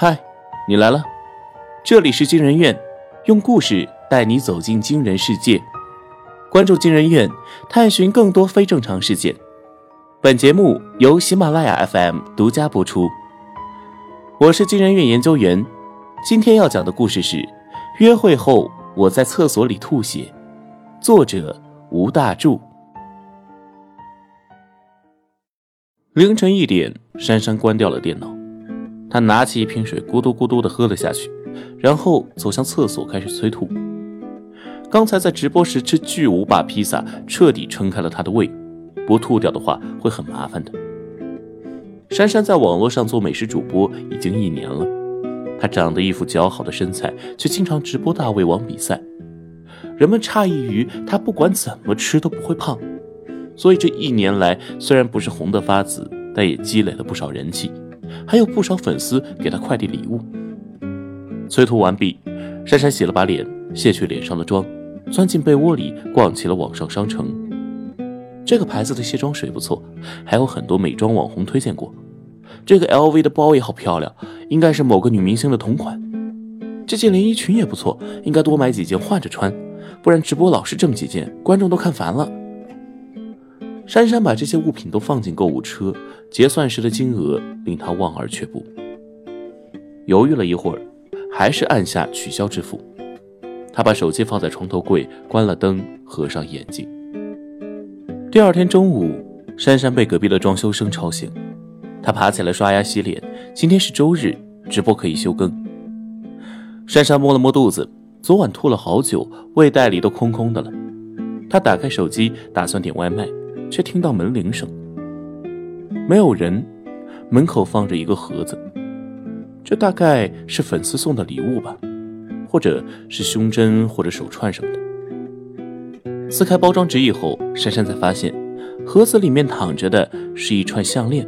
嗨，你来了，这里是惊人院，用故事带你走进惊人世界。关注惊人院，探寻更多非正常事件。本节目由喜马拉雅 FM 独家播出。我是惊人院研究员，今天要讲的故事是：约会后我在厕所里吐血。作者吴大柱。凌晨一点，珊珊关掉了电脑，他拿起一瓶水，咕嘟咕嘟的喝了下去，然后走向厕所开始催吐。刚才在直播时吃巨无霸披萨，彻底撑开了他的胃，不吐掉的话会很麻烦的。珊珊在网络上做美食主播已经一年了，她长得一副姣好的身材，却经常直播大胃王比赛，人们诧异于她不管怎么吃都不会胖。所以这一年来，虽然不是红得发紫，但也积累了不少人气，还有不少粉丝给她快递礼物。催吐完毕，珊珊洗了把脸，卸去脸上的妆，钻进被窝里，逛起了网上商城。这个牌子的卸妆水不错，还有很多美妆网红推荐过。这个 LV 的包也好漂亮，应该是某个女明星的同款。这件连衣裙也不错，应该多买几件换着穿，不然直播老是这么几件，观众都看烦了。珊珊把这些物品都放进购物车，结算时的金额令他望而却步。犹豫了一会儿，还是按下取消支付。他把手机放在床头柜，关了灯，合上眼睛。第二天中午，珊珊被隔壁的装修声吵醒，她爬起来刷牙洗脸。今天是周日，直播可以休更。珊珊摸了摸肚子，昨晚吐了好久，胃袋里都空空的了。她打开手机，打算点外卖。却听到门铃声，没有人，门口放着一个盒子，这大概是粉丝送的礼物吧，或者是胸针或者手串什么的。撕开包装纸以后，珊珊才发现，盒子里面躺着的是一串项链，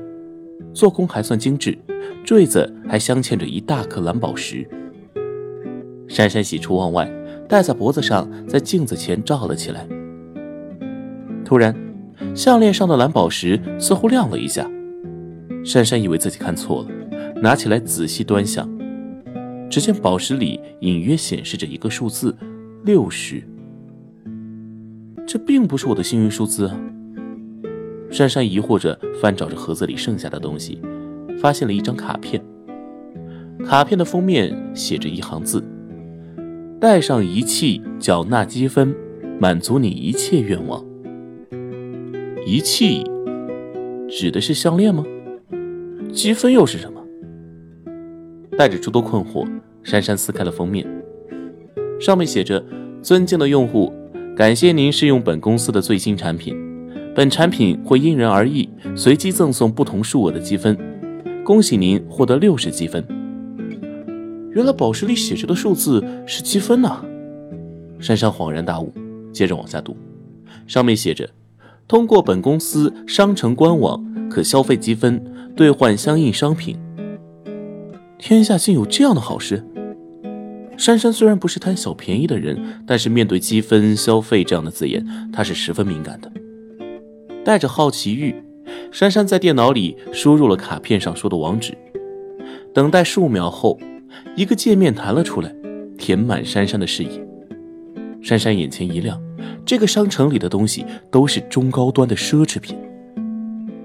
做工还算精致，坠子还镶嵌着一大颗蓝宝石。珊珊喜出望外，戴在脖子上，在镜子前照了起来。突然。项链上的蓝宝石似乎亮了一下，珊珊以为自己看错了，拿起来仔细端详，只见宝石里隐约显示着一个数字六十。这并不是我的幸运数字啊！珊珊疑惑着翻找着盒子里剩下的东西，发现了一张卡片，卡片的封面写着一行字：“带上仪器缴纳积分，满足你一切愿望。”仪器指的是项链吗？积分又是什么？带着诸多困惑，珊珊撕开了封面，上面写着：“尊敬的用户，感谢您试用本公司的最新产品，本产品会因人而异，随机赠送不同数额的积分。恭喜您获得六十积分。”原来宝石里写着的数字是积分呐！珊珊恍然大悟，接着往下读，上面写着。通过本公司商城官网可消费积分兑换相应商品。天下竟有这样的好事！珊珊虽然不是贪小便宜的人，但是面对积分消费这样的字眼，她是十分敏感的。带着好奇欲，珊珊在电脑里输入了卡片上说的网址。等待数秒后，一个界面弹了出来，填满珊珊的视野。珊珊眼前一亮。这个商城里的东西都是中高端的奢侈品，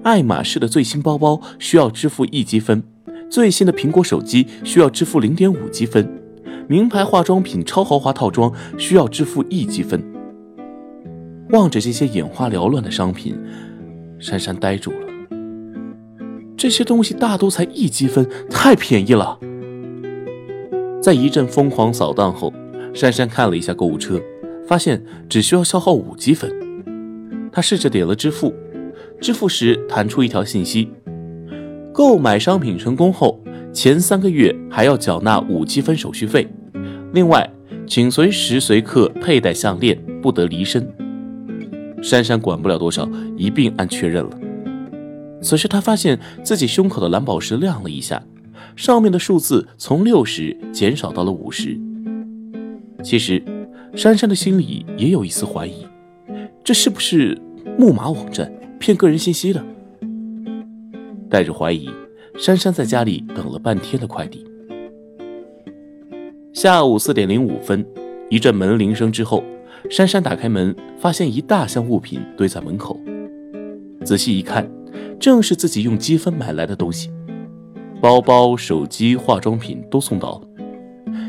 爱马仕的最新包包需要支付一积分，最新的苹果手机需要支付零点五积分，名牌化妆品超豪华套装需要支付一积分。望着这些眼花缭乱的商品，珊珊呆住了。这些东西大都才一积分，太便宜了。在一阵疯狂扫荡后，珊珊看了一下购物车。发现只需要消耗五积分，他试着点了支付，支付时弹出一条信息：购买商品成功后，前三个月还要缴纳五积分手续费。另外，请随时随刻佩戴项链，不得离身。珊珊管不了多少，一并按确认了。此时，她发现自己胸口的蓝宝石亮了一下，上面的数字从六十减少到了五十。其实。珊珊的心里也有一丝怀疑，这是不是木马网站骗个人信息的？带着怀疑，珊珊在家里等了半天的快递，下午四点零五分，一阵门铃声之后，珊珊打开门，发现一大箱物品堆在门口。仔细一看，正是自己用积分买来的东西，包包、手机、化妆品都送到了。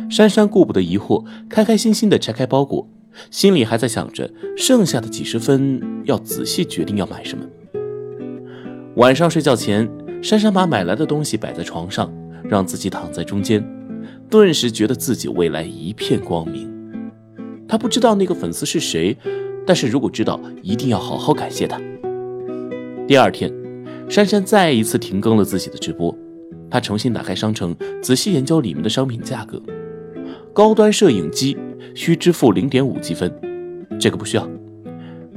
珊珊顾不得疑惑，开开心心地拆开包裹，心里还在想着剩下的几十分要仔细决定要买什么。晚上睡觉前，珊珊把买来的东西摆在床上，让自己躺在中间。顿时觉得自己未来一片光明。她不知道那个粉丝是谁，但是如果知道，一定要好好感谢他。第二天，珊珊再一次停更了自己的直播，她重新打开商城，仔细研究里面的商品价格。高端摄影机需支付零点五积分，这个不需要；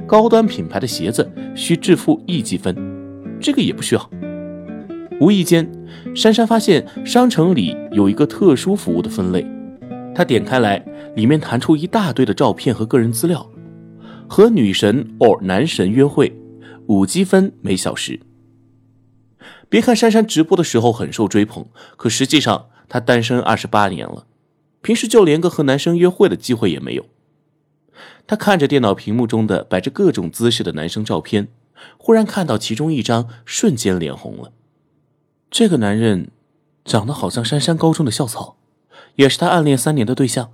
高端品牌的鞋子需支付一积分，这个也不需要。无意间，珊珊发现商城里有一个特殊服务的分类，她点开来，里面弹出一大堆的照片和个人资料。和女神 or 男神约会，五积分每小时。别看珊珊直播的时候很受追捧，可实际上她单身二十八年了，平时就连个和男生约会的机会也没有。他看着电脑屏幕中的摆着各种姿势的男生照片，忽然看到其中一张，瞬间脸红了。这个男人长得好像珊珊高中的校草，也是他暗恋三年的对象。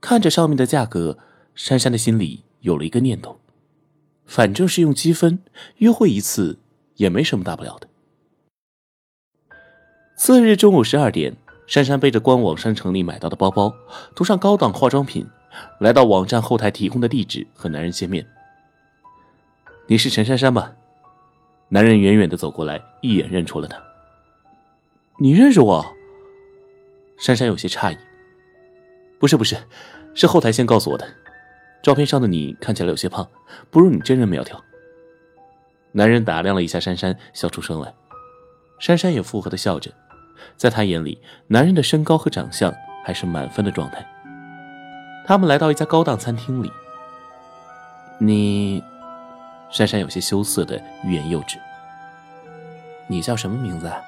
看着上面的价格，珊珊的心里有了一个念头：反正是用积分约会一次，也没什么大不了的。次日中午十二点，珊珊背着官网商城里买到的包包，涂上高档化妆品，来到网站后台提供的地址和男人见面。你是陈珊珊吧？男人远远的走过来，一眼认出了她。你认识我？珊珊有些诧异。不是不是，是后台先告诉我的。照片上的你看起来有些胖，不如你真人苗条。男人打量了一下珊珊，笑出声来。珊珊也附和的笑着，在他眼里，男人的身高和长相还是满分的状态。他们来到一家高档餐厅里。你。珊珊有些羞涩的欲言又止。你叫什么名字？啊？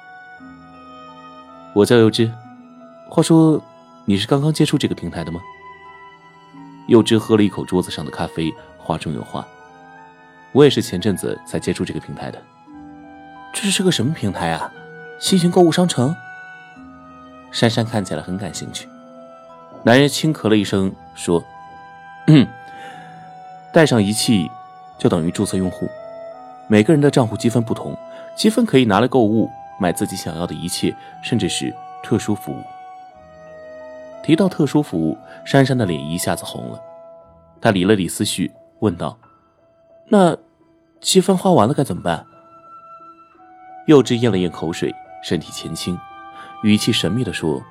我叫幼枝。话说，你是刚刚接触这个平台的吗？幼枝喝了一口桌子上的咖啡，话中有话。我也是前阵子才接触这个平台的。这是个什么平台啊？新型购物商城？珊珊看起来很感兴趣。男人轻咳了一声，说：“嗯，带上仪器。”就等于注册用户，每个人的账户积分不同，积分可以拿来购物，买自己想要的一切，甚至是特殊服务。提到特殊服务，珊珊的脸一下子红了，她理了理思绪，问道：“那积分花完了该怎么办？”幼稚咽了咽口水，身体前倾，语气神秘的说：“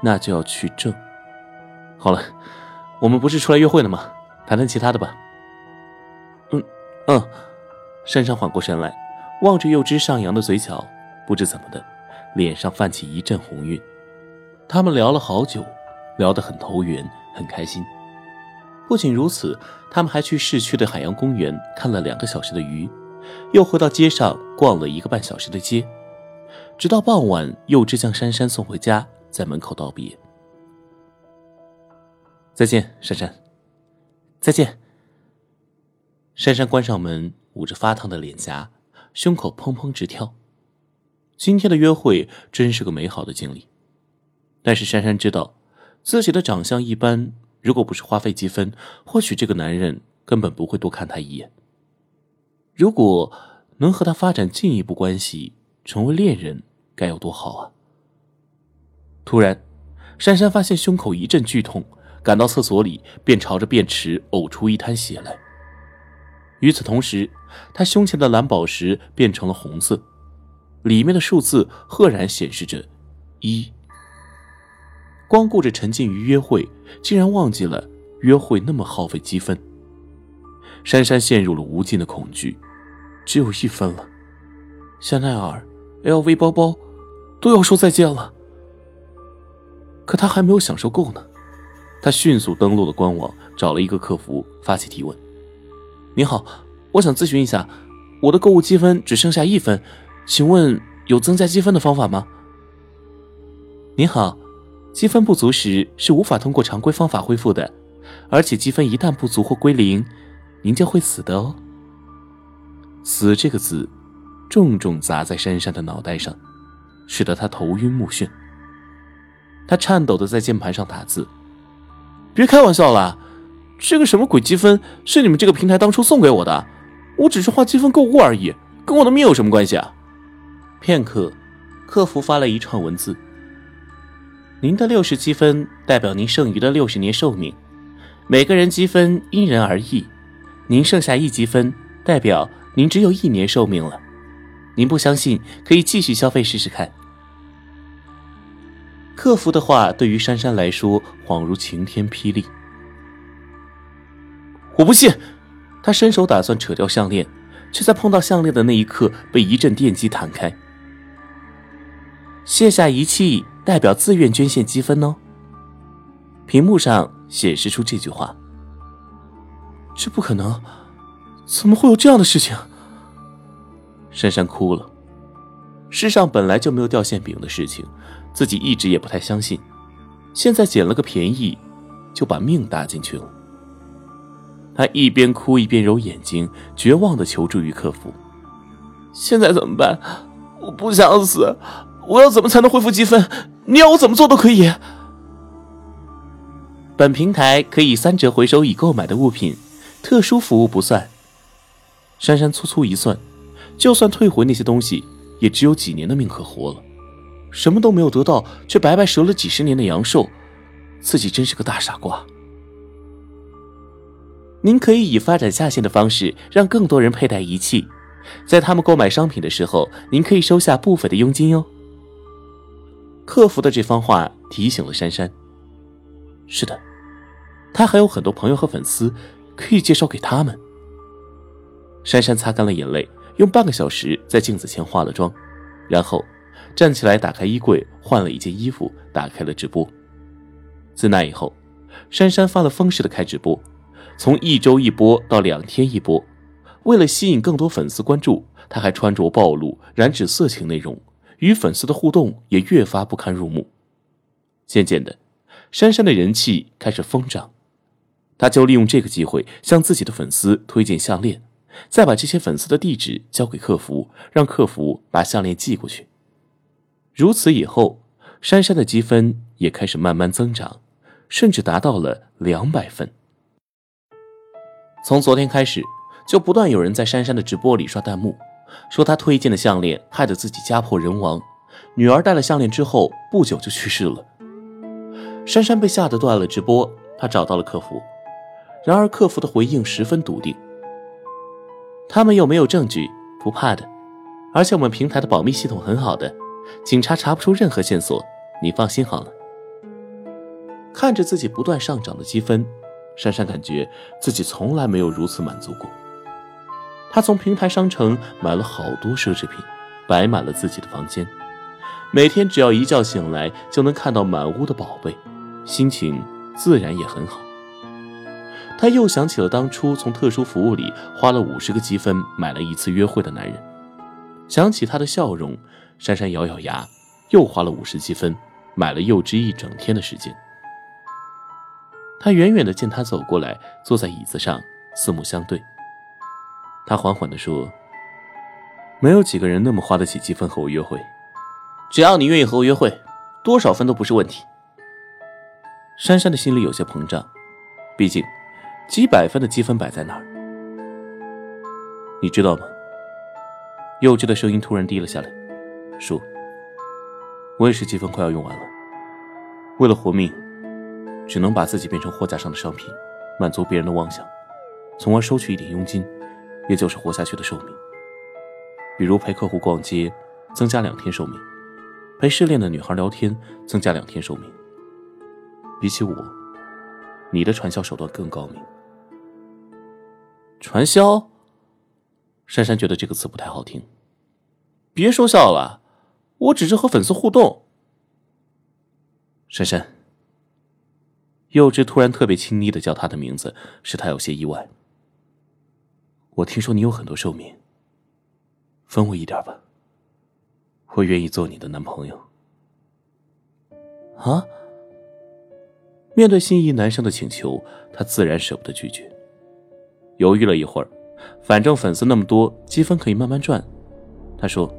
那就要去挣。”好了，我们不是出来约会的吗？谈谈其他的吧。嗯，嗯，珊珊缓过神来，望着幼枝上扬的嘴角，不知怎么的，脸上泛起一阵红晕。他们聊了好久，聊得很投缘，很开心。不仅如此，他们还去市区的海洋公园看了两个小时的鱼，又回到街上逛了一个半小时的街，直到傍晚，幼稚将珊珊送回家，在门口道别：“再见，珊珊，再见。”珊珊关上门，捂着发烫的脸颊，胸口砰砰直跳。今天的约会真是个美好的经历，但是珊珊知道，自己的长相一般，如果不是花费积分，或许这个男人根本不会多看她一眼。如果能和他发展进一步关系，成为恋人，该有多好啊！突然，珊珊发现胸口一阵剧痛，赶到厕所里，便朝着便池呕出一滩血来。与此同时，他胸前的蓝宝石变成了红色，里面的数字赫然显示着一。光顾着沉浸于约会，竟然忘记了约会那么耗费积分。珊珊陷入了无尽的恐惧，只有一分了，香奈儿、LV 包包都要说再见了。可他还没有享受够呢，他迅速登录了官网，找了一个客服发起提问。您好，我想咨询一下，我的购物积分只剩下一分，请问有增加积分的方法吗？您好，积分不足时是无法通过常规方法恢复的，而且积分一旦不足或归零，您就会死的哦。死这个字，重重砸在珊珊的脑袋上，使得她头晕目眩。他颤抖的在键盘上打字：“别开玩笑了，这个什么鬼积分是你们这个平台当初送给我的，我只是花积分购物而已，跟我的命有什么关系啊？”片刻，客服发来一串文字。您的六十积分代表您剩余的六十年寿命，每个人积分因人而异。您剩下一积分，代表您只有一年寿命了。您不相信，可以继续消费试试看。客服的话对于珊珊来说恍如晴天霹雳。我不信！他伸手打算扯掉项链，却在碰到项链的那一刻被一阵电击弹开。卸下仪器。代表自愿捐献积分哦。屏幕上显示出这句话。这不可能，怎么会有这样的事情？珊珊哭了。世上本来就没有掉馅饼的事情，自己一直也不太相信。现在捡了个便宜，就把命搭进去了。她一边哭一边揉眼睛，绝望的求助于客服。现在怎么办？我不想死，我要怎么才能恢复积分？你要我怎么做都可以。本平台可以三折回收已购买的物品，特殊服务不算。珊珊粗粗一算，就算退回那些东西，也只有几年的命可活了。什么都没有得到，却白白折了几十年的阳寿，自己真是个大傻瓜。您可以以发展下线的方式，让更多人佩戴仪器，在他们购买商品的时候，您可以收下部分的佣金哟。客服的这番话提醒了珊珊。是的，他还有很多朋友和粉丝，可以介绍给他们。珊珊擦干了眼泪，用半个小时在镜子前化了妆，然后站起来打开衣柜，换了一件衣服，打开了直播。自那以后，珊珊发了疯似的开直播，从一周一波到两天一波。为了吸引更多粉丝关注，她还穿着暴露、染指色情内容。与粉丝的互动也越发不堪入目。渐渐的，珊珊的人气开始疯涨，她就利用这个机会向自己的粉丝推荐项链，再把这些粉丝的地址交给客服，让客服把项链寄过去。如此以后，珊珊的积分也开始慢慢增长，甚至达到了两百分。从昨天开始，就不断有人在珊珊的直播里刷弹幕。说她推荐的项链害得自己家破人亡，女儿戴了项链之后不久就去世了。珊珊被吓得断了直播，她找到了客服，然而客服的回应十分笃定：“他们又没有证据，不怕的，而且我们平台的保密系统很好的，警察查不出任何线索，你放心好了。”看着自己不断上涨的积分，珊珊感觉自己从来没有如此满足过。她从平台商城买了好多奢侈品，摆满了自己的房间。每天只要一觉醒来，就能看到满屋的宝贝，心情自然也很好。他又想起了当初从特殊服务里花了五十个积分买了一次约会的男人，想起他的笑容，珊珊咬咬牙，又花了五十积分买了幼稚一整天的时间。他远远的见他走过来，坐在椅子上，四目相对。他缓缓的说：“没有几个人那么花得起积分和我约会，只要你愿意和我约会，多少分都不是问题。”珊珊的心里有些膨胀，毕竟几百分的积分摆在那儿，你知道吗？幼稚的声音突然低了下来，说：“我也是积分快要用完了，为了活命，只能把自己变成货架上的商品，满足别人的妄想，从而收取一点佣金。”也就是活下去的寿命，比如陪客户逛街，增加两天寿命；陪失恋的女孩聊天，增加两天寿命。比起我，你的传销手段更高明。传销？珊珊觉得这个词不太好听。别说笑了，我只是和粉丝互动。珊珊，幼稚突然特别亲昵的叫她的名字，使她有些意外。我听说你有很多寿命，分我一点吧。我愿意做你的男朋友。啊，面对心仪男生的请求，她自然舍不得拒绝。犹豫了一会儿，反正粉丝那么多，积分可以慢慢赚。他说：“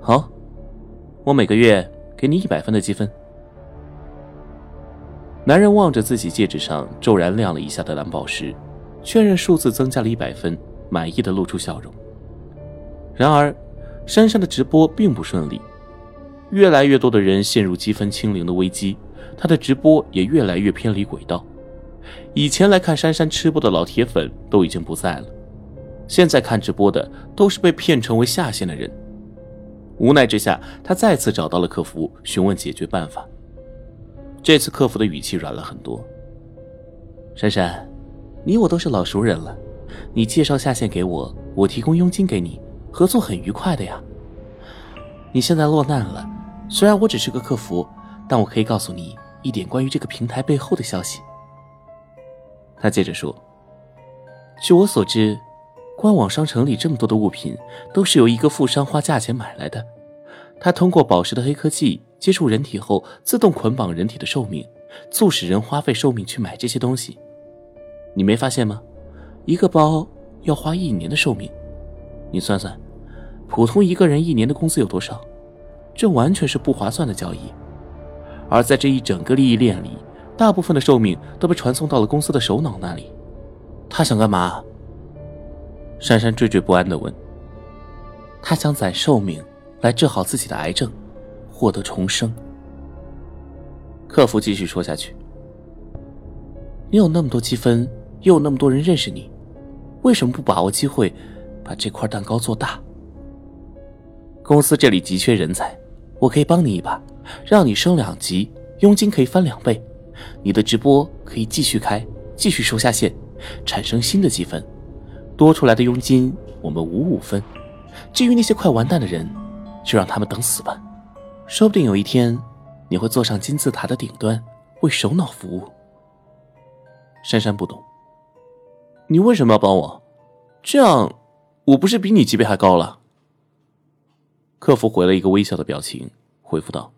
好，我每个月给你一百分的积分。”男人望着自己戒指上骤然亮了一下的蓝宝石，确认数字增加了一百分，满意的露出笑容。然而，珊珊的直播并不顺利，越来越多的人陷入积分清零的危机，她的直播也越来越偏离轨道。以前来看珊珊吃播的老铁粉都已经不在了，现在看直播的都是被骗成为下线的人。无奈之下，他再次找到了客服询问解决办法。这次客服的语气软了很多。珊珊，你我都是老熟人了，你介绍下线给我，我提供佣金给你，合作很愉快的呀。你现在落难了，虽然我只是个客服，但我可以告诉你一点关于这个平台背后的消息。他接着说：“据我所知，官网商城里这么多的物品，都是由一个富商花价钱买来的。他通过宝石的黑科技。”接触人体后，自动捆绑人体的寿命，促使人花费寿命去买这些东西。你没发现吗？一个包要花一年的寿命，你算算，普通一个人一年的工资有多少？这完全是不划算的交易。而在这一整个利益链里，大部分的寿命都被传送到了公司的首脑那里。他想干嘛？珊珊惴惴不安地问。他想攒寿命来治好自己的癌症。获得重生。客服继续说下去：“你有那么多积分，又有那么多人认识你，为什么不把握机会，把这块蛋糕做大？公司这里急缺人才，我可以帮你一把，让你升两级，佣金可以翻两倍，你的直播可以继续开，继续收下线，产生新的积分，多出来的佣金我们五五分。至于那些快完蛋的人，就让他们等死吧。”说不定有一天，你会坐上金字塔的顶端，为首脑服务。珊珊不懂，你为什么要帮我？这样，我不是比你级别还高了？客服回了一个微笑的表情，回复道：“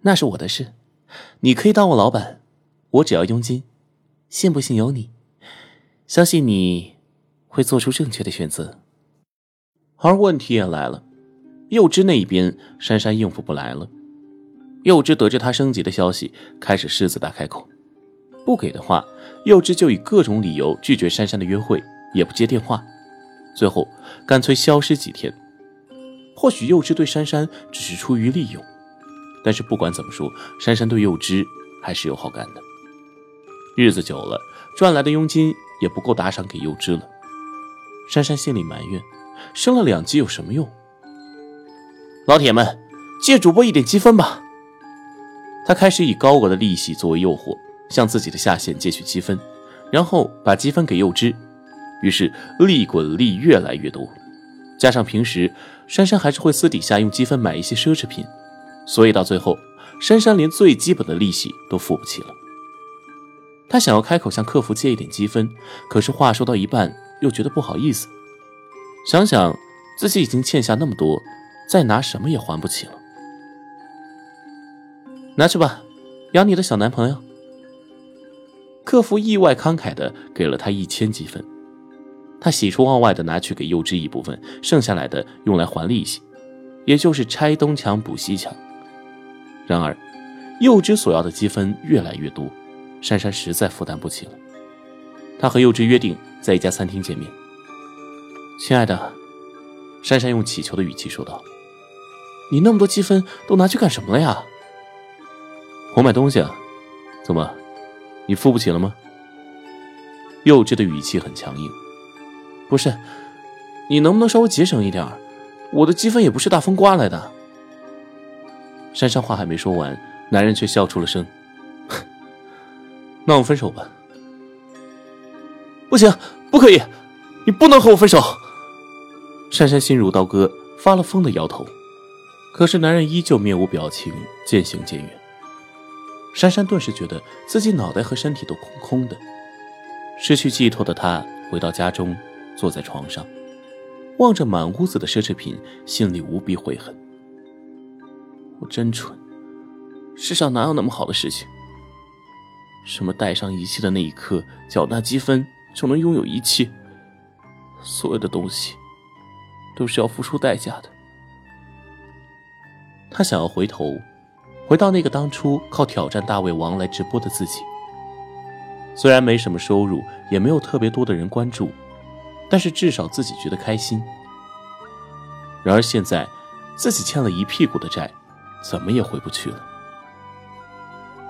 那是我的事，你可以当我老板，我只要佣金，信不信由你。相信你会做出正确的选择。”而问题也来了。幼枝那一边，珊珊应付不来了。幼枝得知他升级的消息，开始狮子大开口，不给的话，幼枝就以各种理由拒绝珊珊的约会，也不接电话，最后干脆消失几天。或许幼稚对珊珊只是出于利用，但是不管怎么说，珊珊对幼芝还是有好感的。日子久了，赚来的佣金也不够打赏给幼芝了。珊珊心里埋怨：升了两级有什么用？老铁们，借主播一点积分吧。他开始以高额的利息作为诱惑，向自己的下线借取积分，然后把积分给幼芝。于是利滚利越来越多，加上平时珊珊还是会私底下用积分买一些奢侈品，所以到最后，珊珊连最基本的利息都付不起了。他想要开口向客服借一点积分，可是话说到一半又觉得不好意思，想想自己已经欠下那么多。再拿什么也还不起了，拿去吧，养你的小男朋友。客服意外慷慨的给了他一千积分，他喜出望外的拿去给幼枝一部分，剩下来的用来还利息，也就是拆东墙补西墙。然而，幼枝所要的积分越来越多，珊珊实在负担不起了。她和幼枝约定在一家餐厅见面。亲爱的，珊珊用乞求的语气说道。你那么多积分都拿去干什么了呀？我买东西啊，怎么，你付不起了吗？幼稚的语气很强硬。不是，你能不能稍微节省一点我的积分也不是大风刮来的。珊珊话还没说完，男人却笑出了声。那我们分手吧。不行，不可以，你不能和我分手。珊珊心如刀割，发了疯的摇头。可是男人依旧面无表情，渐行渐远。珊珊顿时觉得自己脑袋和身体都空空的，失去寄托的她回到家中，坐在床上，望着满屋子的奢侈品，心里无比悔恨。我真蠢，世上哪有那么好的事情？什么带上仪器的那一刻，缴纳积分就能拥有一切。所有的东西都是要付出代价的。他想要回头，回到那个当初靠挑战大胃王来直播的自己。虽然没什么收入，也没有特别多的人关注，但是至少自己觉得开心。然而现在，自己欠了一屁股的债，怎么也回不去了。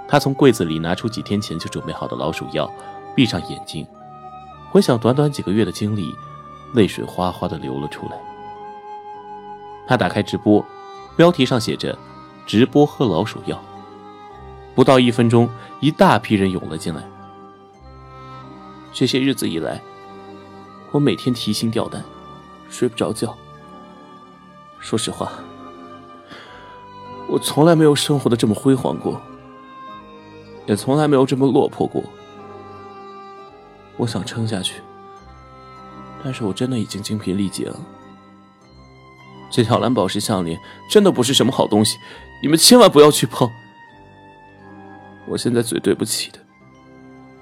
他从柜子里拿出几天前就准备好的老鼠药，闭上眼睛，回想短短几个月的经历，泪水哗哗的流了出来。他打开直播，标题上写着“直播喝老鼠药”。不到一分钟，一大批人涌了进来。这些日子以来，我每天提心吊胆，睡不着觉。说实话，我从来没有生活的这么辉煌过，也从来没有这么落魄过。我想撑下去，但是我真的已经精疲力竭了。这条蓝宝石项链真的不是什么好东西，你们千万不要去碰。我现在最对不起的。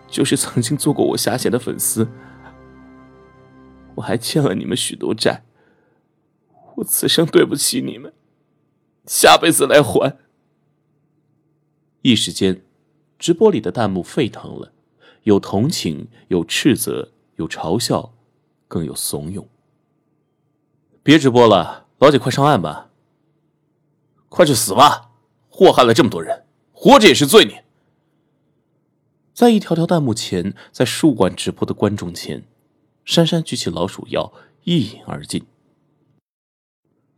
就是曾经做过我下线的粉丝，我还欠了你们许多债，我此生对不起你们，下辈子来还。一时间，直播里的弹幕沸腾了，有同情，有斥责，有嘲笑，更有怂恿。别直播了，老姐，快上岸吧！快去死吧！祸害了这么多人，活着也是罪孽。在一条条弹幕前，在数万直播的观众前，珊珊举起老鼠药，一饮而尽。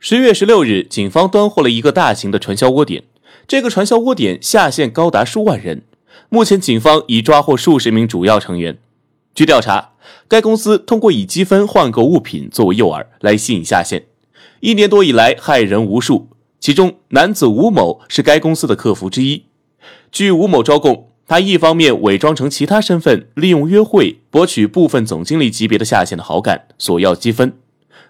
十月十六日，警方端获了一个大型的传销窝点，这个传销窝点下线高达数万人。目前，警方已抓获数十名主要成员。据调查，该公司通过以积分换购物品作为诱饵来吸引下线，一年多以来害人无数。其中，男子吴某是该公司的客服之一。据吴某招供。他一方面伪装成其他身份，利用约会博取部分总经理级别的下线的好感，索要积分；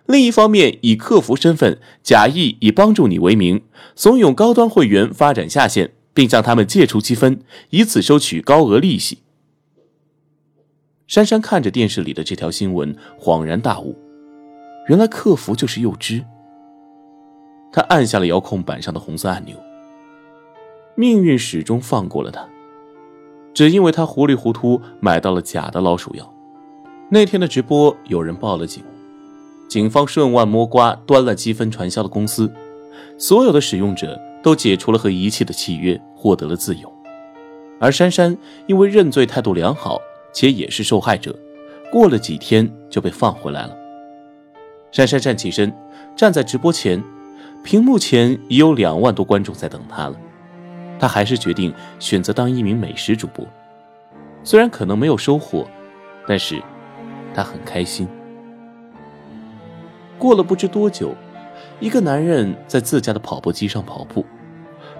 另一方面以客服身份，假意以帮助你为名，怂恿高端会员发展下线，并向他们借出积分，以此收取高额利息。珊珊看着电视里的这条新闻，恍然大悟，原来客服就是幼枝。他按下了遥控板上的红色按钮，命运始终放过了他。只因为他糊里糊涂买到了假的老鼠药，那天的直播有人报了警，警方顺腕摸瓜，端了积分传销的公司，所有的使用者都解除了和仪器的契约，获得了自由。而珊珊因为认罪态度良好，且也是受害者，过了几天就被放回来了。珊珊站起身，站在直播前，屏幕前已有两万多观众在等她了。她还是决定选择当一名美食主播，虽然可能没有收获，但是她很开心。过了不知多久，一个男人在自家的跑步机上跑步，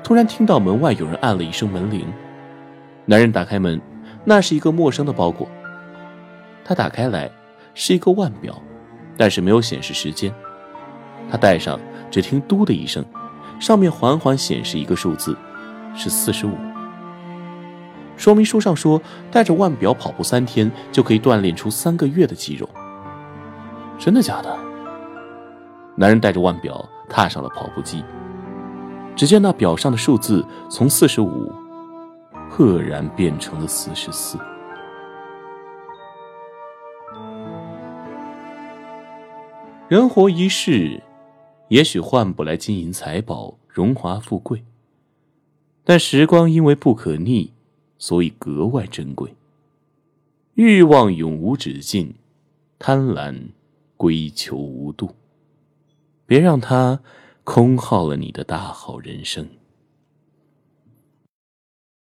突然听到门外有人按了一声门铃。男人打开门，那是一个陌生的包裹。他打开来，是一个腕表，但是没有显示时间。他戴上，只听“嘟”的一声，上面缓缓显示一个数字。是四十五。说明书上说，带着腕表跑步三天就可以锻炼出三个月的肌肉。真的假的？男人带着腕表踏上了跑步机，只见那表上的数字从四十五赫然变成了四十四。人活一世，也许换不来金银财宝、荣华富贵。但时光因为不可逆，所以格外珍贵。欲望永无止境，贪婪归求无度。别让他空耗了你的大好人生。